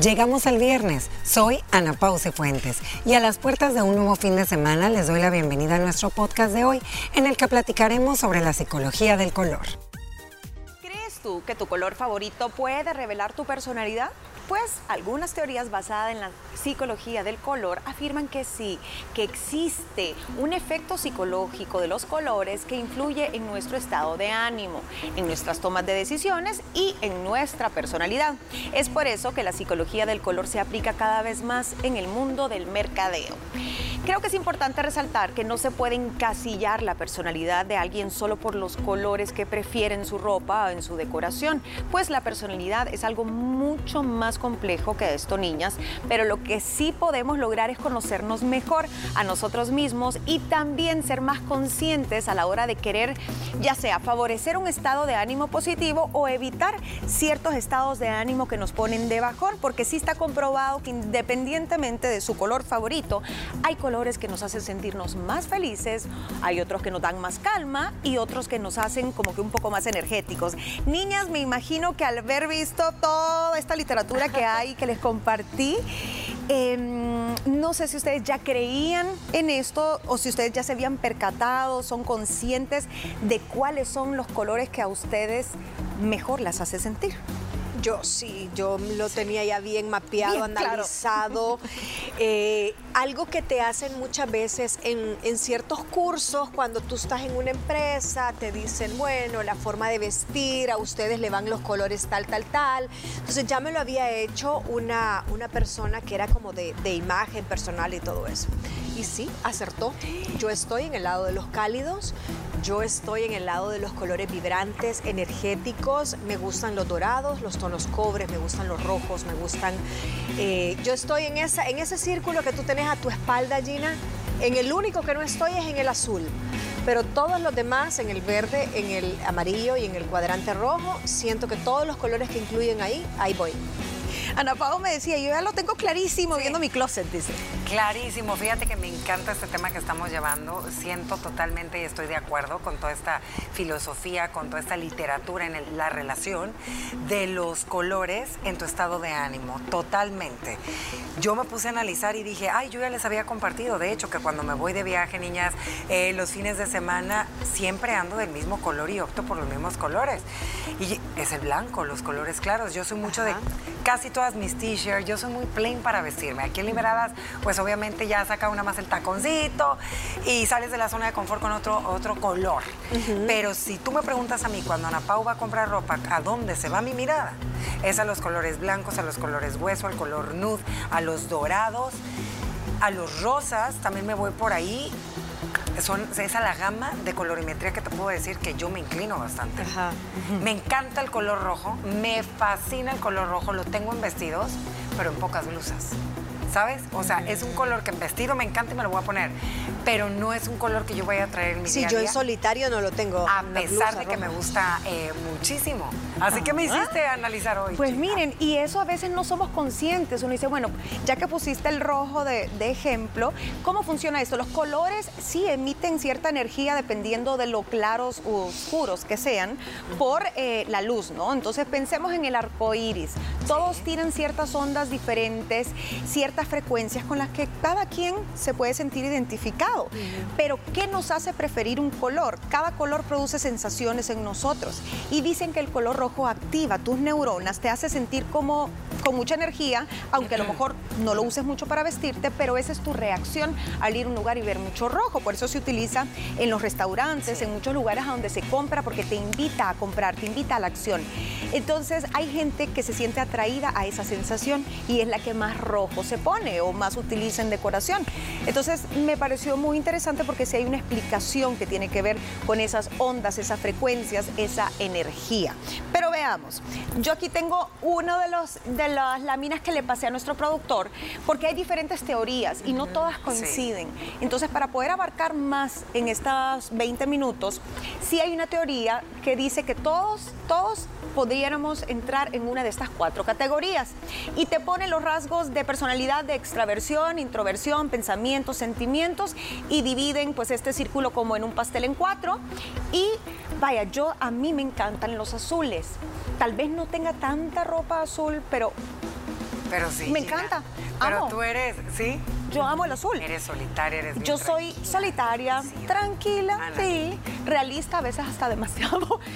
Llegamos al viernes. Soy Ana Pause Fuentes y a las puertas de un nuevo fin de semana les doy la bienvenida a nuestro podcast de hoy en el que platicaremos sobre la psicología del color. ¿Crees tú que tu color favorito puede revelar tu personalidad? Pues algunas teorías basadas en la psicología del color afirman que sí, que existe un efecto psicológico de los colores que influye en nuestro estado de ánimo, en nuestras tomas de decisiones y en nuestra personalidad. Es por eso que la psicología del color se aplica cada vez más en el mundo del mercadeo. Creo que es importante resaltar que no se puede encasillar la personalidad de alguien solo por los colores que prefiere en su ropa o en su decoración, pues la personalidad es algo mucho más complejo que esto, niñas, pero lo que sí podemos lograr es conocernos mejor a nosotros mismos y también ser más conscientes a la hora de querer, ya sea favorecer un estado de ánimo positivo o evitar ciertos estados de ánimo que nos ponen de bajón, porque sí está comprobado que independientemente de su color favorito, hay colores que nos hacen sentirnos más felices, hay otros que nos dan más calma y otros que nos hacen como que un poco más energéticos. Niñas, me imagino que al haber visto toda esta literatura que hay, que les compartí. Em, no sé si ustedes ya creían en esto o si ustedes ya se habían percatado, son conscientes de cuáles son los colores que a ustedes mejor las hace sentir. Yo sí, yo lo tenía ya bien mapeado, analizado. Eh, algo que te hacen muchas veces en, en, ciertos cursos, cuando tú estás en una empresa, te dicen, bueno, la forma de vestir, a ustedes le van los colores tal, tal, tal. Entonces ya me lo había hecho una, una persona que era como de, de imagen personal y todo eso. Y sí, acertó. Yo estoy en el lado de los cálidos, yo estoy en el lado de los colores vibrantes, energéticos. Me gustan los dorados, los tonos cobres, me gustan los rojos, me gustan. Eh, yo estoy en, en ese círculo que tú tenés a tu espalda, Gina. En el único que no estoy es en el azul. Pero todos los demás, en el verde, en el amarillo y en el cuadrante rojo, siento que todos los colores que incluyen ahí, ahí voy. Ana Pau me decía, yo ya lo tengo clarísimo viendo mi closet, dice. Clarísimo, fíjate que me encanta este tema que estamos llevando, siento totalmente y estoy de acuerdo con toda esta filosofía, con toda esta literatura en la relación de los colores en tu estado de ánimo, totalmente. Yo me puse a analizar y dije, ay, yo ya les había compartido, de hecho, que cuando me voy de viaje, niñas, eh, los fines de semana siempre ando del mismo color y opto por los mismos colores. Y es el blanco, los colores claros. Yo soy mucho de casi todas mis t-shirts, yo soy muy plain para vestirme. Aquí en Liberadas, pues obviamente ya saca una más el taconcito y sales de la zona de confort con otro, otro color. Pero si tú me preguntas a mí cuando Ana Pau va a comprar ropa, ¿a dónde se va mi mirada? Es a los colores blancos, a los colores hueso, al color nude, a los dorados, a los rosas, también me voy por ahí son, esa la gama de colorimetría que te puedo decir que yo me inclino bastante. Me encanta el color rojo, me fascina el color rojo, lo tengo en vestidos, pero en pocas blusas. ¿sabes? O sea, es un color que en vestido me encanta y me lo voy a poner, pero no es un color que yo vaya a traer en mi sí, día yo en solitario no lo tengo. A pesar de que me gusta eh, muchísimo. Así que me hiciste analizar hoy. Pues miren, y eso a veces no somos conscientes. Uno dice, bueno, ya que pusiste el rojo de, ejemplo, ¿cómo funciona esto? Los colores sí emiten cierta energía dependiendo de lo claros o oscuros que sean por eh, la luz, ¿no? Entonces pensemos en el arco iris. Todos tienen ciertas ondas diferentes, ciertas frecuencias con las que cada quien se puede sentir identificado. Pero, ¿qué nos hace preferir un color? Cada color produce sensaciones en nosotros. Y dicen que el color rojo activa tus neuronas, te hace sentir como con mucha energía, aunque a lo mejor no lo uses mucho para vestirte, pero esa es tu reacción al ir a un lugar y ver mucho rojo. Por eso se utiliza en los restaurantes, en muchos lugares a donde se compra, porque te invita a comprar, te invita a la acción. Entonces hay gente que se siente atraída a esa sensación y es la que más rojo se pone o más utiliza en decoración. Entonces me pareció muy interesante porque si hay una explicación que tiene que ver con esas ondas, esas frecuencias, esa energía. Pero veamos, yo aquí tengo una de, los, de las láminas que le pasé a nuestro productor porque hay diferentes teorías y no todas coinciden. Entonces para poder abarcar más en estos 20 minutos, sí hay una teoría que dice que todos, todos podríamos entrar en una de estas cuatro categorías y te pone los rasgos de personalidad de extraversión, introversión, pensamientos, sentimientos y dividen pues este círculo como en un pastel en cuatro. Y vaya, yo a mí me encantan los azules. Tal vez no tenga tanta ropa azul, pero Pero sí. Me Gina. encanta. Pero amo. tú eres, ¿sí? Yo amo el azul. Eres solitaria, eres Yo soy solitaria, tranquila, Ana. sí, realista, a veces hasta demasiado.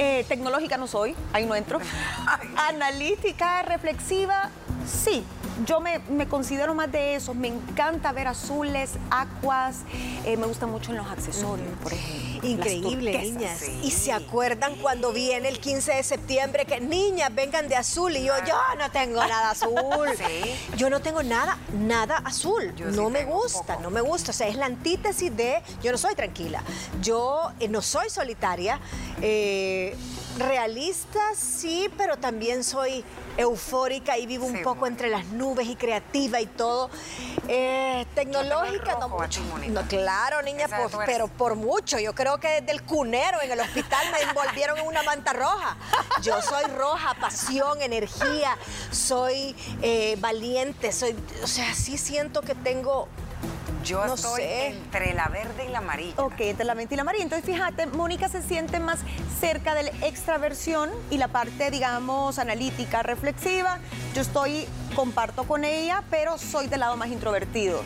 Eh, tecnológica no soy, ahí no entro. Analítica, reflexiva, sí. Yo me, me considero más de eso. Me encanta ver azules, acuas. eh, me gusta mucho en los accesorios, por ejemplo. Increíble, niñas. sí. Y se acuerdan cuando viene el 15 de septiembre que niñas vengan de azul y yo, yo no tengo nada azul. Sí. Yo no tengo nada, nada azul. Yo sí no me gusta, no me gusta. O sea, es la antítesis de yo no soy tranquila. Yo eh, no soy solitaria. eh, realista, sí, pero también soy eufórica y vivo un poco entre las nubes y creativa y todo. Eh, tecnológica, no rojo ti, mucho. No, claro, niña, pues, pero por mucho. Yo creo que desde el cunero en el hospital me envolvieron en una manta roja. Yo soy roja, pasión, energía, soy eh, valiente, soy, o sea, sí siento que tengo Yo no estoy sé. entre la verde y la amarilla. Ok, entre la mente y la amarilla. Entonces, fíjate, Mónica se siente más cerca de la extraversión y la parte, digamos, analítica, reflexiva. Yo estoy, comparto con ella, pero soy del lado más introvertido.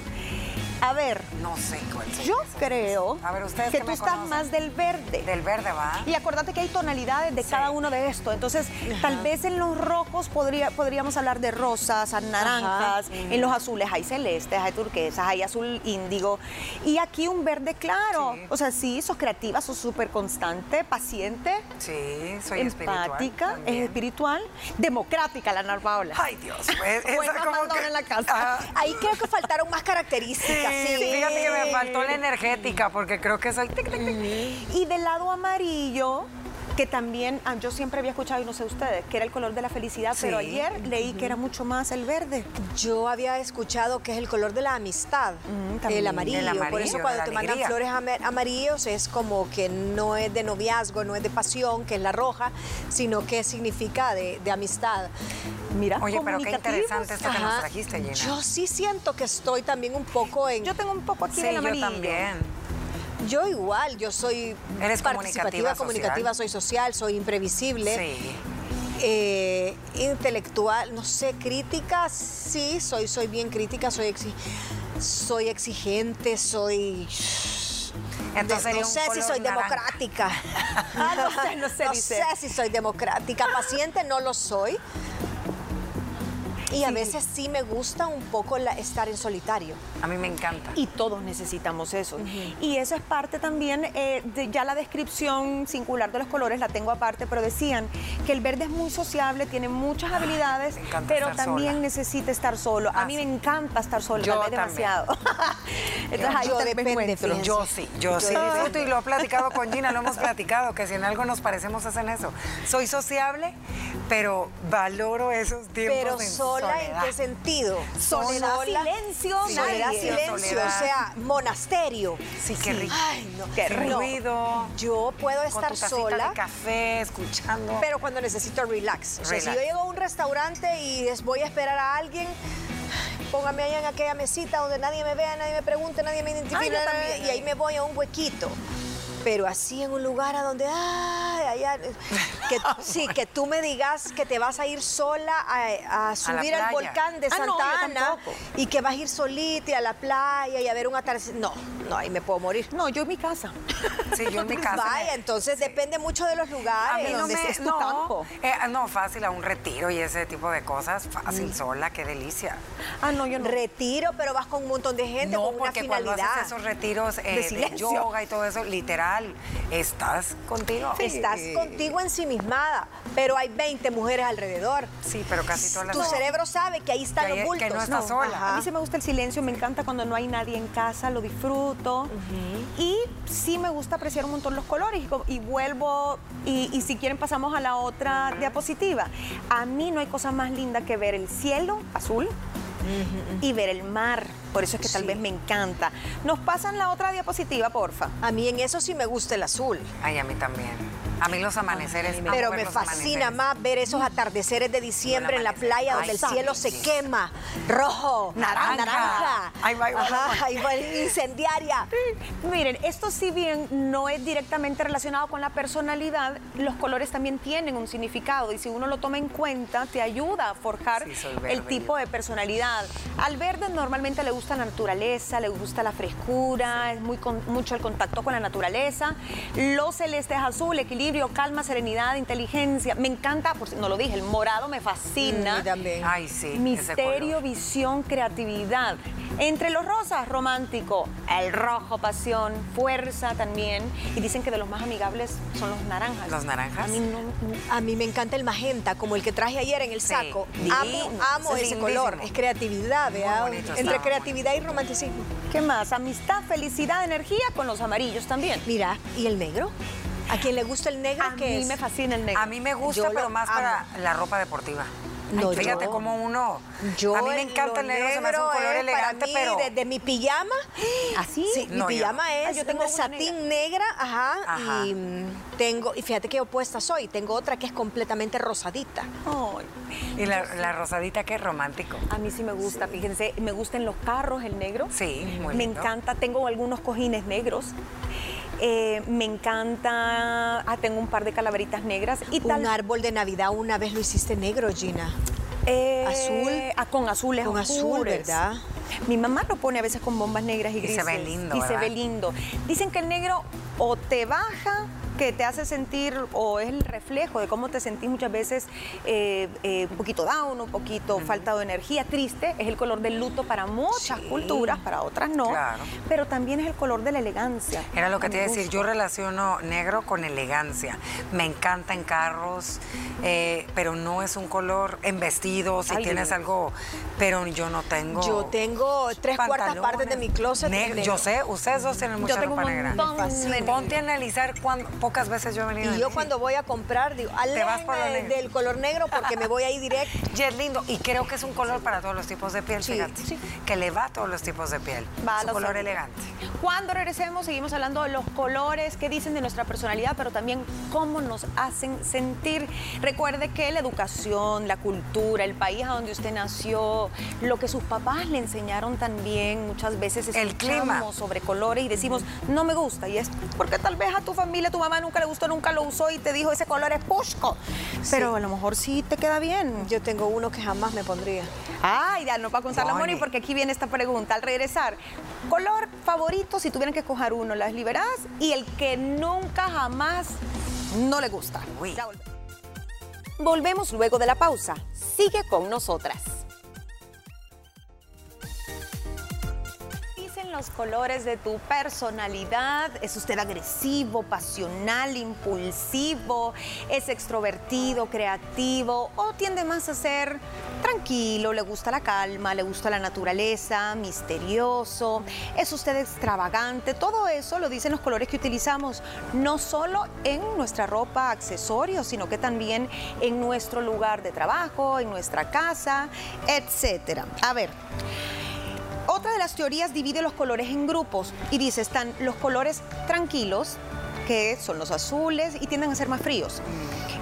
A ver, No sé cuál son yo creo A ver, ustedes que que tú estás conocen. más del verde. Del verde, ¿va? Y acuérdate que hay tonalidades de Sí. cada uno de estos. Entonces, tal vez en los rojos podría, podríamos hablar de rosas, naranjas, en los azules hay celestes, hay turquesas, hay azul índigo. Y aquí un verde claro. Sí. O sea, sí, sos creativa, sos súper constante, paciente, Sí, soy espiritual. empática, es también. espiritual, democrática, la Ana Paola. Ay, Dios. Pues, esa Buena como que- en la casa. Ajá. Ahí creo que faltaron más características. Sí, Sí, fíjate que me faltó la energética porque creo que soy tic, tic, tic. Y del lado amarillo, que también ah, yo siempre había escuchado, y no sé ustedes, que era el color de la felicidad, pero Sí. ayer leí que era mucho más el verde. Yo había escuchado que es el color de la amistad, Mm, también. el, amarillo. El amarillo, Por eso cuando te mandan alegría. flores ama- amarillos es como que no es de noviazgo, no es de pasión, que es la roja, sino que significa de, de amistad. Mira, Oye, pero qué interesante esto que nos Ajá. trajiste, Gina. Yo sí siento que estoy también un poco en... Yo tengo un poco aquí sí, del yo amarillo. también. Yo igual, yo soy Eres participativa, comunicativa, soy social, soy imprevisible. Sí. eh, intelectual, no sé, crítica, sí, soy, soy bien crítica, soy, exi- soy exigente, soy... Entonces sería no sé si soy naranja. democrática. Ah, no sé, no sé, dice. sé si soy democrática. Paciente no lo soy. Y a veces sí me gusta un poco la- estar en solitario. A mí me encanta. Y todos necesitamos eso. Y eso es parte también eh, de ya la descripción singular de los colores, la tengo aparte, pero decían que el verde es muy sociable, tiene muchas habilidades, me encanta pero también sola. necesita estar solo. A Ah, mí sí. me encanta estar sola, Yo también. demasiado. Entonces ahí Yo me depende. Yo sí, yo sí disfruto y lo he platicado con Gina, lo hemos platicado, que si en algo nos parecemos es en eso. Soy sociable, pero valoro esos tiempos Pero en sola, ¿en qué sentido? Soledad, silencio, Soledad, nadie. silencio, Soledad. o sea, monasterio. Sí, qué rico. Ay, no. Qué rico. ruido. Yo puedo con estar tu tacita sola. de café, escuchando. Pero cuando necesito relax. O sea, si yo llego a un restaurante y voy a esperar a alguien, póngame allá en aquella mesita donde nadie me vea, nadie me pregunte, nadie me identifique. Y ahí me voy a un huequito. Pero así en un lugar a donde, ay, allá, que, sí, que tú me digas que te vas a ir sola a, a subir al volcán de Ah, no, Santa Ana y que vas a ir solita y a la playa y a ver un atardecer. No, no, ahí me puedo morir. No, yo en mi casa. Sí, yo en mi casa. Vaya, entonces depende mucho de los A lugares. mí no donde me, es tu no, campo. eh, no, fácil, a un retiro y ese tipo de cosas, fácil, Mm. sola, qué delicia. Ah, no, yo no. Retiro, pero vas con un montón de gente No, con una porque cuando finalidad. haces esos retiros eh, De de, yoga y todo eso, literal, estás contigo. Estás contigo ensimismada, pero hay 20 mujeres alrededor. Sí, pero casi todas las Tu cerebro sabe que ahí están Que los que bultos. no estás sola. Ajá. A mí sí me gusta el silencio, me encanta cuando no hay nadie en casa, lo disfruto. Y sí me gusta apreciar un montón los colores. Y, vuelvo, y, y si quieren pasamos a la otra diapositiva. A mí no hay cosa más linda que ver el cielo azul y ver el mar. Por eso es que tal Sí. vez me encanta. Nos pasan la otra diapositiva, porfa. A mí en eso sí me gusta el azul. Ay, a mí también. A mí los amaneceres. amo Pero me fascina amaneceres. más ver esos atardeceres de diciembre en la amanecer. playa Ay, donde el sí. cielo se quema. Rojo, Naranja. naranja. Ahí va, Ajá, ahí va. incendiaria. Miren, esto si bien no es directamente relacionado con la personalidad, los colores también tienen un significado y si uno lo toma en cuenta, te ayuda a forjar Sí, el tipo de personalidad. Al verde normalmente le gusta la naturaleza, le gusta la frescura, es muy con- mucho el contacto con la naturaleza. Los celestes azul, equilibrio, calma, serenidad, inteligencia. Me encanta, por si no lo dije, el morado me fascina. Mm, también. Ay, sí. Misterio, visión, creatividad. Entre los rosas, romántico. El rojo, pasión, fuerza también. Y dicen que de los más amigables son los naranjas. ¿Los naranjas? A mí no. A mí me encanta el magenta, como el que traje ayer en el Sí. saco. Amo, amo Es ese lindísimo. color. Es creatividad, está, Entre muy creatividad y romanticismo. ¿Qué más? Amistad, felicidad, energía con los amarillos también. Mira, ¿y el negro? ¿A quien le gusta el negro? A mí es? me fascina el negro. A mí me gusta, Yo pero más amo. para la ropa deportiva. No, Ay, fíjate cómo uno. Yo a mí me encanta el negro, se me hace un color es elegante, mí, pero. desde mi pijama. ¿Así? Sí, No, mi yo pijama Ah, es yo tengo una satín negra, ajá, Ajá. y tengo, y fíjate qué opuesta soy, tengo otra que es completamente rosadita. Ay, Y la, la rosadita, qué romántico. a mí sí me gusta, fíjense, me gustan los carros, el negro. Sí, muy Me lindo. encanta, tengo algunos cojines negros. Eh, me encanta, ah, tengo un par de calaveritas negras y Un tal. árbol de Navidad una vez lo hiciste negro, Gina. Eh, azul. ah, con azules Con azul, oscuros. ¿verdad? Mi mamá lo pone a veces con bombas negras y Y se grises. ve lindo, Y se ve lindo. Dicen que el negro o te baja, que te hace sentir, o es el reflejo de cómo te sentís muchas veces eh, eh, un poquito down, un poquito falta de energía, triste. Es el color del luto para muchas Sí. culturas, para otras no. Claro. Pero también es el color de la elegancia. Era lo que te iba a decir, yo relaciono negro con elegancia. Me encanta en carros, eh, pero no es un color en vestidos, si Ay, tienes algo, pero yo no tengo. Yo tengo tres cuartas partes de mi closet negro. negro. Yo sé, ustedes dos tienen mucha Yo tengo ropa un negra. Ponte a analizar cuán pocas veces yo he venido. Y yo cuando voy a comprar digo, Te vas por lo aléjame negro. del color negro porque me voy ahí directo. Y es lindo, y creo que es un color para todos los tipos de piel, Sí, fíjate, sí. que le va a todos los tipos de piel. Va a es un color elegante. Cuando regresemos seguimos hablando de los colores, qué dicen de nuestra personalidad, pero también cómo nos hacen sentir. Recuerde que la educación, la cultura, el país a donde usted nació, lo que sus papás le enseñaron también, muchas veces El escuchamos clima. sobre colores y decimos, no me gusta. Y es porque tal vez a tu familia, tu mamá nunca le gustó, nunca lo usó y te dijo, ese color es pusco. Pero a lo mejor sí te queda bien. Yo tengo uno que jamás me pondría. Ay, ya nos va a contar la Moni. Porque aquí viene esta pregunta. Al regresar, color favorito si tuvieran que escoger uno, las liberadas y el que nunca jamás no le gusta. Uy. Volvemos luego de la pausa. Sigue con nosotras. Los colores de tu personalidad. ¿Es usted agresivo, pasional, impulsivo? ¿Es extrovertido, creativo? ¿O tiende más a ser tranquilo? ¿Le gusta la calma? ¿Le gusta la naturaleza? ¿Misterioso? ¿Es usted extravagante? Todo eso lo dicen los colores que utilizamos, no solo en nuestra ropa, accesorios, sino que también en nuestro lugar de trabajo, en nuestra casa, etcétera. A ver. Otra de las teorías divide los colores en grupos y dice, están los colores tranquilos, que son los azules y tienden a ser más fríos.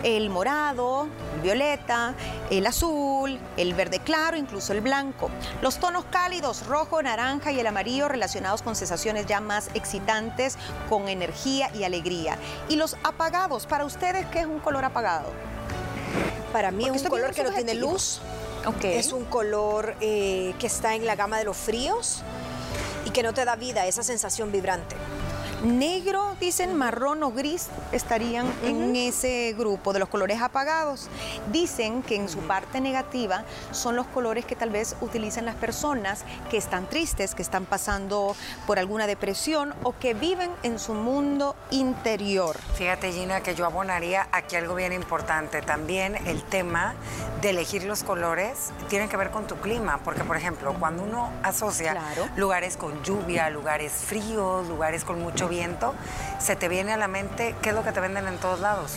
El morado, el violeta, el azul, el verde claro, incluso el blanco. Los tonos cálidos, rojo, naranja y el amarillo relacionados con sensaciones ya más excitantes, con energía y alegría. Y los apagados, para ustedes, ¿qué es un color apagado? Para mí Porque es un color que no tiene luz. Es un color eh, que está en la gama de los fríos y que no te da vida, esa sensación vibrante. Negro, dicen marrón o gris estarían en ese grupo de los colores apagados. Dicen que en su parte negativa son los colores que tal vez utilizan las personas que están tristes, que están pasando por alguna depresión o que viven en su mundo interior. Fíjate, Gina, que yo abonaría aquí algo bien importante. También el tema de elegir los colores tiene que ver con tu clima, porque, por ejemplo, cuando uno asocia Claro. lugares con lluvia, lugares fríos, lugares con mucho viento, se te viene a la mente qué es lo que te venden en todos lados.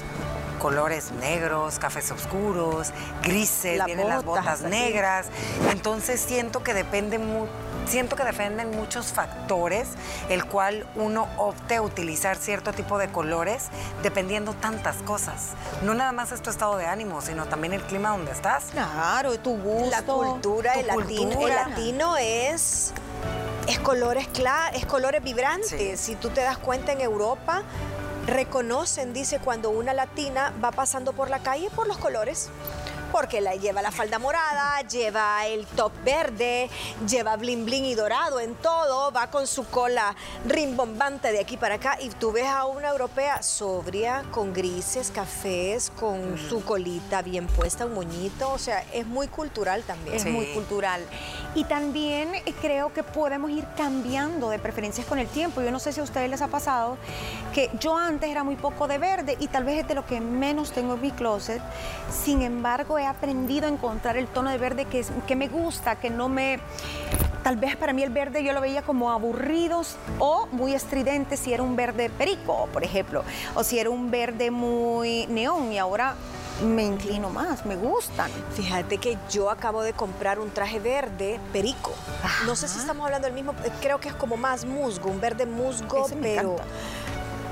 Colores negros, cafés oscuros, grises, vienen las botas, negras. Entonces siento que depende mu- siento que dependen muchos factores el cual uno opte a utilizar cierto tipo de colores dependiendo tantas cosas. No nada más es tu estado de ánimo, sino también el clima donde estás. Claro, tu gusto. La cultura, tu el, latino, el latino es, es colores claros, es colores vibrantes. Sí. Si tú te das cuenta en Europa, reconocen, dice, cuando una latina va pasando por la calle por los colores. Porque la, lleva la falda morada, lleva el top verde, lleva bling bling y dorado en todo, va con su cola rimbombante de aquí para acá y tú ves a una europea sobria, con grises, cafés, con su colita bien puesta, un moñito, o sea, es muy cultural también. Es Sí. muy cultural. Y también eh, creo que podemos ir cambiando de preferencias con el tiempo. Yo no sé si a ustedes les ha pasado que yo antes era muy poco de verde y tal vez es de lo que menos tengo en mi closet. Sin embargo, he aprendido a encontrar el tono de verde que, es- que me gusta, que no me... Tal vez para mí el verde yo lo veía como aburridos o muy estridente si era un verde perico, por ejemplo, o si era un verde muy neón y ahora me inclino más, me gustan. Fíjate que yo acabo de comprar un traje verde perico. No sé si estamos hablando del mismo, creo que es como más musgo, un verde musgo, Ese pero.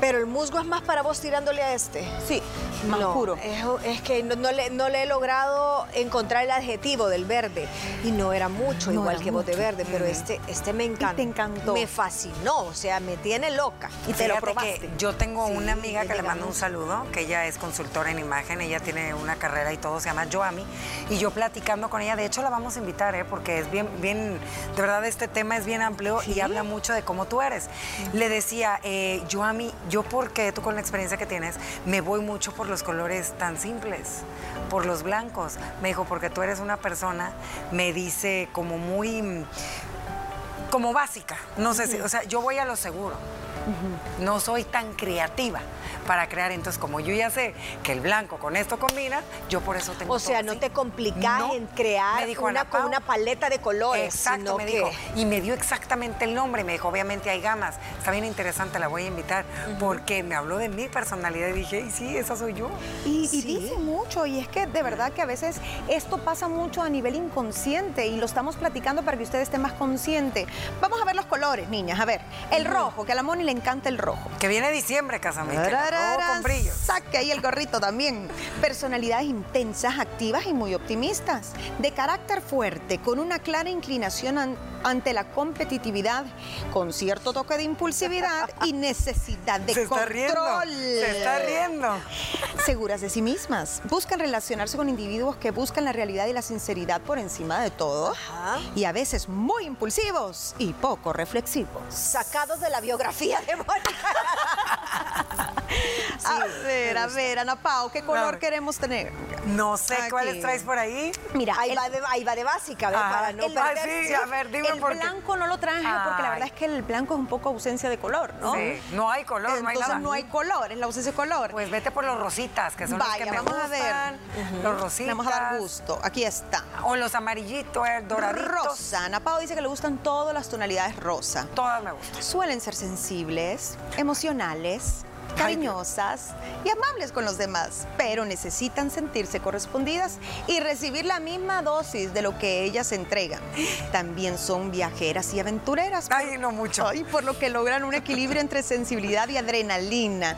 Pero el musgo es más para vos tirándole a este. Sí, más no, oscuro. Es, es que no, no le, no le he logrado encontrar el adjetivo del verde. Y no era mucho, No igual era que vos de mucho. verde, pero este, este me encanta. te encantó. Me fascinó, o sea, me tiene loca. Y te lo Fíjate probaste. que yo tengo Sí, una amiga que le mando un saludo, que ella es consultora en imagen, ella tiene una carrera y todo, se llama Joami, y yo platicando con ella, de hecho la vamos a invitar, ¿eh? porque es bien, bien, de verdad este tema es bien amplio y habla mucho de cómo tú eres. Le decía, eh, Joami, yo porque tú con la experiencia que tienes, me voy mucho por los colores tan simples, por los blancos. Me dijo, porque tú eres una persona, me dice como muy... como básica, no sé si, o sea, yo voy a lo seguro. No soy tan creativa para crear, entonces como yo ya sé que el blanco con esto combina, yo por eso tengo O sea, todo no así. te complicas No. en crear dijo una, con una paleta de colores. Exacto, me que- dijo. Y me dio exactamente el nombre. Me dijo, obviamente hay gamas. Está bien interesante, la voy a invitar. Porque me habló de mi personalidad y dije, y sí, esa soy yo. Y, y Sí. dice mucho, y es que de verdad que a veces esto pasa mucho a nivel inconsciente y lo estamos platicando para que usted esté más consciente. Vamos a ver los colores, niñas. A ver, el rojo, que a la Moni le encanta el rojo. Que viene diciembre, Casamita. Rojo con brillo. Saque ahí el gorrito también. Personalidades intensas, activas y muy optimistas. De carácter fuerte, con una clara inclinación an- ante la competitividad, con cierto toque de impulsividad y necesidad de Se está control. riendo. Se está riendo. Seguras de sí mismas. Buscan relacionarse con individuos que buscan la realidad y la sinceridad por encima de todo. Ajá. Y a veces muy impulsivos y poco reflexivos. Sacados de la biografía de Mónica. a ver, a ver, Ana Pau, ¿qué color queremos tener? No sé Aquí. cuáles traes por ahí. Mira, Ahí, el- va de, ahí va de básica, ¿ves? Ajá. Para no El- sí, a ver, dime el por qué. blanco no lo traje porque la verdad es que el blanco es un poco ausencia de color, ¿no? Sí, no hay color, no hay Entonces nada. no hay color, es la ausencia de color. Pues vete por los rositas, que son los Vaya, que me vamos a gustan. ver. Los rositas. Le vamos a dar gusto. Aquí está. O los amarillitos, eh, doraditos. Rosa. Ana Pau dice que le gustan todas las tonalidades rosa. Todas me gustan. Suelen ser sensibles, emocionales, cariñosas y amables con los demás, pero necesitan sentirse correspondidas y recibir la misma dosis de lo que ellas entregan. También son viajeras y aventureras. por- Ay, no mucho. Ay, por lo que logran un equilibrio entre sensibilidad y adrenalina.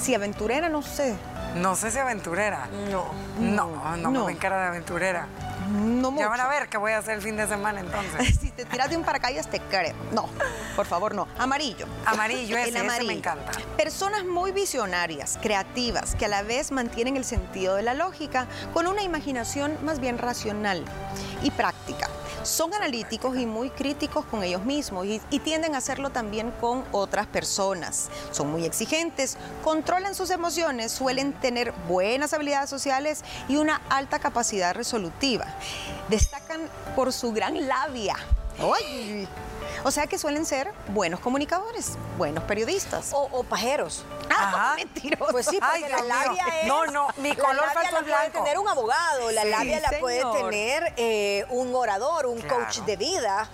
Si aventurera, no sé. No sé si aventurera. No. No, no, no. me ven cara de aventurera. No mucho. Ya van a ver qué voy a hacer el fin de semana entonces. Si te tiras de un paracaídas, te creo. No, por favor, no. Amarillo. Amarillo, ese, El ese me amarillo. encanta. Personas muy visionarias, creativas, que a la vez mantienen el sentido de la lógica con una imaginación más bien racional y práctica. Son analíticos y muy críticos con ellos mismos y, tienden a hacerlo también con otras personas. Son muy exigentes, controlan sus emociones, suelen tener buenas habilidades sociales y una alta capacidad resolutiva. Destacan por su gran labia. ¡Ay! O sea que suelen ser buenos comunicadores, buenos periodistas. O, o pajeros. Ajá. mentiroso. Pues sí, porque Ay, la mío. labia es... No, no, mi la color labia falso la puede tener un abogado, la Sí, labia la puede tener eh, un orador, un Claro. coach de vida.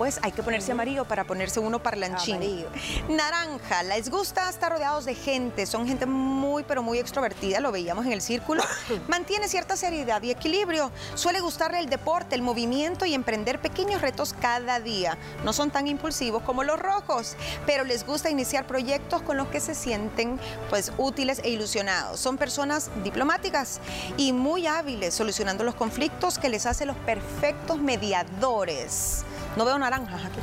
Pues hay que ponerse amarillo para ponerse uno parlanchín. Amarillo. Naranja, les gusta estar rodeados de gente, son gente muy pero muy extrovertida, lo veíamos en el círculo. Mantiene cierta seriedad y equilibrio. Suele gustarle el deporte, el movimiento y emprender pequeños retos cada día. No son tan impulsivos como los rojos, pero les gusta iniciar proyectos con los que se sienten pues útiles e ilusionados. Son personas diplomáticas y muy hábiles solucionando los conflictos que les hace los perfectos mediadores. No veo naranjas aquí.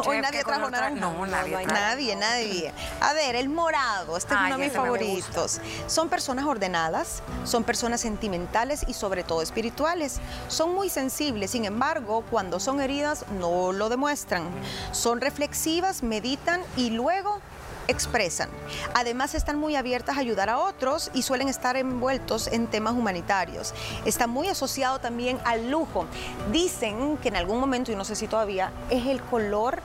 Hoy nadie ¿qué trajo color trae? naranja. No, nadie. Nadie, nadie. A ver, el morado, este es uno de mis favoritos. Son personas ordenadas, son personas sentimentales y sobre todo espirituales. Son muy sensibles, sin embargo, cuando son heridas no lo demuestran. Son reflexivas, meditan y luego expresan. Además están muy abiertas a ayudar a otros y suelen estar envueltos en temas humanitarios. Está muy asociado también al lujo. Dicen que en algún momento, y no sé si todavía, es el color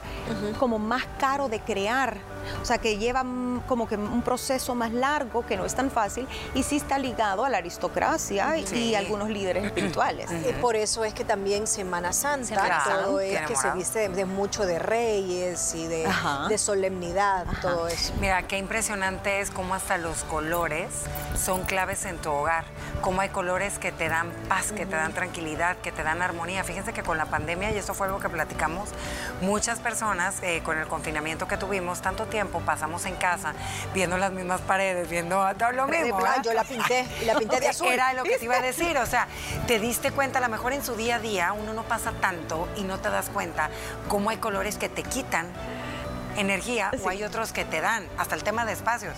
como más caro de crear. O sea, que lleva como que un proceso más largo, que no es tan fácil, y sí está ligado a la aristocracia y- Sí. y algunos líderes espirituales. Eh, Por eso es que también Semana Santa, Semana Santa, todo es que se viste de, de mucho de reyes y de, Ajá. de solemnidad, todo eso. Mira, qué impresionante es cómo hasta los colores son claves en tu hogar. Cómo hay colores que te dan paz, que te dan tranquilidad, que te dan armonía. Fíjense que con la pandemia, y esto fue algo que platicamos, muchas personas eh, con el confinamiento que tuvimos, tanto tiempo pasamos en casa viendo las mismas paredes, viendo todo lo mismo. yo la pinté, y la pinté de azul. Era lo que te iba a decir, o sea, te diste cuenta, a lo mejor en su día a día uno no pasa tanto y no te das cuenta cómo hay colores que te quitan energía o hay otros que te dan, hasta el tema de espacios.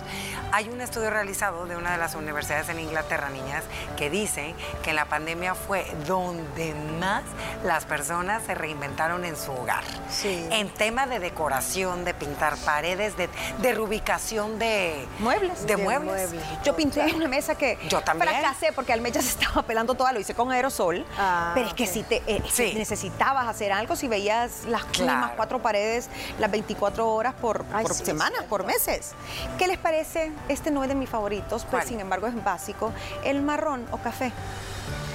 Hay un estudio realizado de una de las universidades en Inglaterra, niñas, que dice que la pandemia fue donde más las personas se reinventaron en su hogar. Sí. En tema de decoración, de pintar paredes, de, de reubicación de Muebles. De, De muebles. muebles. Yo pinté una mesa que Yo también. fracasé porque Almeja se estaba pelando toda, lo hice con aerosol. Ah, pero es que si te eh, si Sí. necesitabas hacer algo, si veías las Claro. mismas cuatro paredes las 24 horas por, Ay, por sí, semanas, por meses. ¿Qué les parece? Este no es de mis favoritos, pero ¿Cuál? sin embargo es básico. El marrón o café.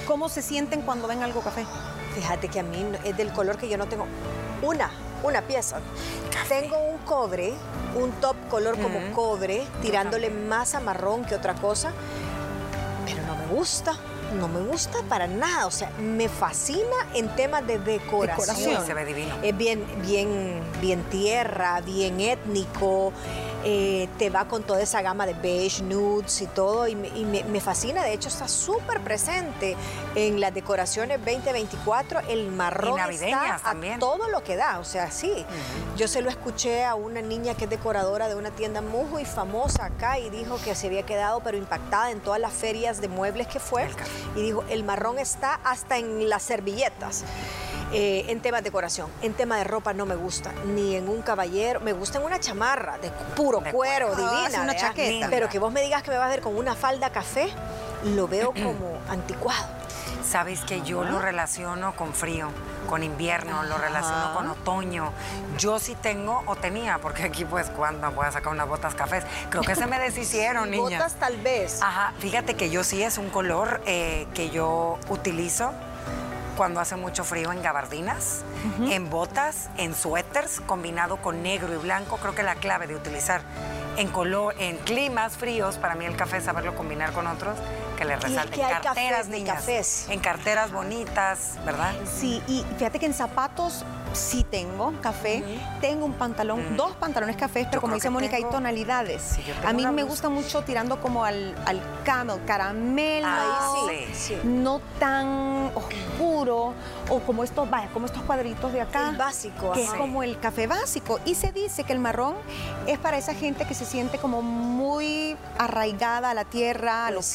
¿Cómo se sienten cuando ven algo café? Fíjate que a mí es del color que yo no tengo una, una pieza. Tengo un cobre, un top color como cobre, tirándole más a marrón que otra cosa, pero no me gusta. No me gusta para nada, o sea, me fascina en temas de decoración. Decoración. Se ve divino. Es bien, bien, bien tierra, bien étnico, eh, te va con toda esa gama de beige, nudes y todo, y me, y me- me fascina, de hecho está súper presente en las decoraciones 2024, el marrón Y está a también. todo lo que da, o sea, sí. Yo se lo escuché a una niña que es decoradora de una tienda muy famosa acá y dijo que se había quedado pero impactada en todas las ferias de muebles que fue y dijo, el marrón está hasta en las servilletas. Eh, en tema de decoración, en tema de ropa no me gusta, ni en un caballero, me gusta en una chamarra de puro De cuero, cuero. Ah, divina. es una chaqueta. Pero que vos me digas que me vas a ver con una falda café, lo veo como anticuado. Sabes que yo lo relaciono con frío, con invierno, lo relaciono con otoño. Yo sí tengo o tenía, porque aquí pues cuando voy a sacar unas botas cafés, creo que se me deshicieron, niña. Botas tal vez. Ajá, fíjate que yo sí es un color eh, que yo utilizo cuando hace mucho frío en gabardinas, en botas, en suéteres, combinado con negro y blanco. Creo que la clave de utilizar en color, en climas fríos, para mí el café es saberlo combinar con otros que le resalten. hay carteras, niñas. cafés. En carteras bonitas, ¿verdad? Sí, y fíjate que en zapatos sí tengo café, tengo un pantalón, dos pantalones cafés, pero Yo como dice Mónica, hay tonalidades. Sí, A mí me gusta mucho tirando como al, al camel, caramelo, Ahí sí. Sí. no tan oscuro, o como estos, vaya, como estos cuadritos de acá. El básico, Que es como el café básico. Y se dice que el marrón es para esa gente que se siente como muy arraigada a la tierra, a lo Pues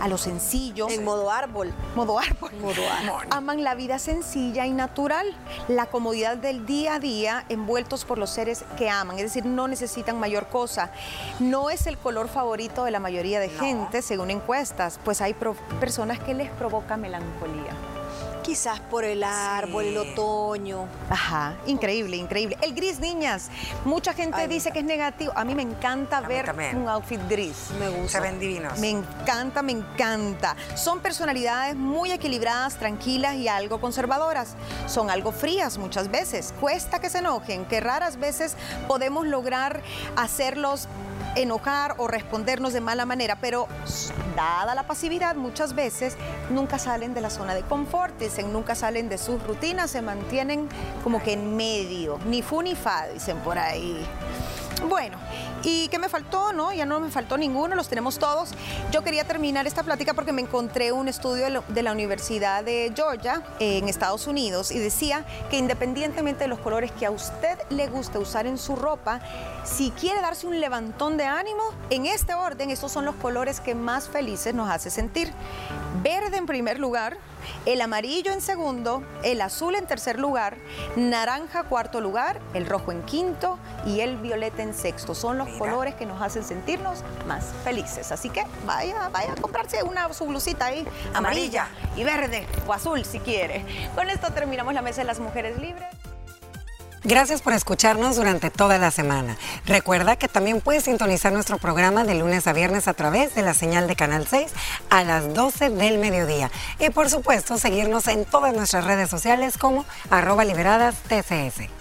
a lo sencillo. En modo árbol. modo árbol. Modo árbol. Aman la vida sencilla y natural, la comodidad del día a día, envueltos por los seres que aman, es decir, no necesitan mayor cosa. No es el color favorito de la mayoría de No. gente, según encuestas, pues hay personas que les provoca melancolía. Quizás por el árbol, el otoño. Ajá, increíble, increíble. El gris, niñas. Mucha gente dice que es negativo. A mí me encanta ver un outfit gris. Me gusta. Se ven divinos. Me encanta, me encanta. Son personalidades muy equilibradas, tranquilas y algo conservadoras. Son algo frías muchas veces. Cuesta que se enojen, que raras veces podemos lograr hacerlos enojar o respondernos de mala manera, pero dada la pasividad muchas veces nunca salen de la zona de confort, dicen, nunca salen de sus rutinas, se mantienen como que en medio, ni fu ni fa, dicen por ahí. Bueno, ¿y qué me faltó? No, ya no me faltó ninguno, los tenemos todos. Yo quería terminar esta plática porque me encontré un estudio de la Universidad de Georgia en Estados Unidos y decía que independientemente de los colores que a usted le guste usar en su ropa, si quiere darse un levantón de ánimo, en este orden, estos son los colores que más felices nos hace sentir. Verde en primer lugar, el amarillo en segundo, el azul en tercer lugar, naranja cuarto lugar, el rojo en quinto y el violeta en sexto. Son los colores que nos hacen sentirnos más felices. Así que vaya, vaya a comprarse una su blusita ahí, amarilla y verde o azul si quiere. Con esto terminamos la mesa de las mujeres libres. Gracias por escucharnos durante toda la semana. Recuerda que también puedes sintonizar nuestro programa de lunes a viernes a través de la señal de Canal 6 a las 12 del mediodía. Y por supuesto, seguirnos en todas nuestras redes sociales como arroba liberadas TCS.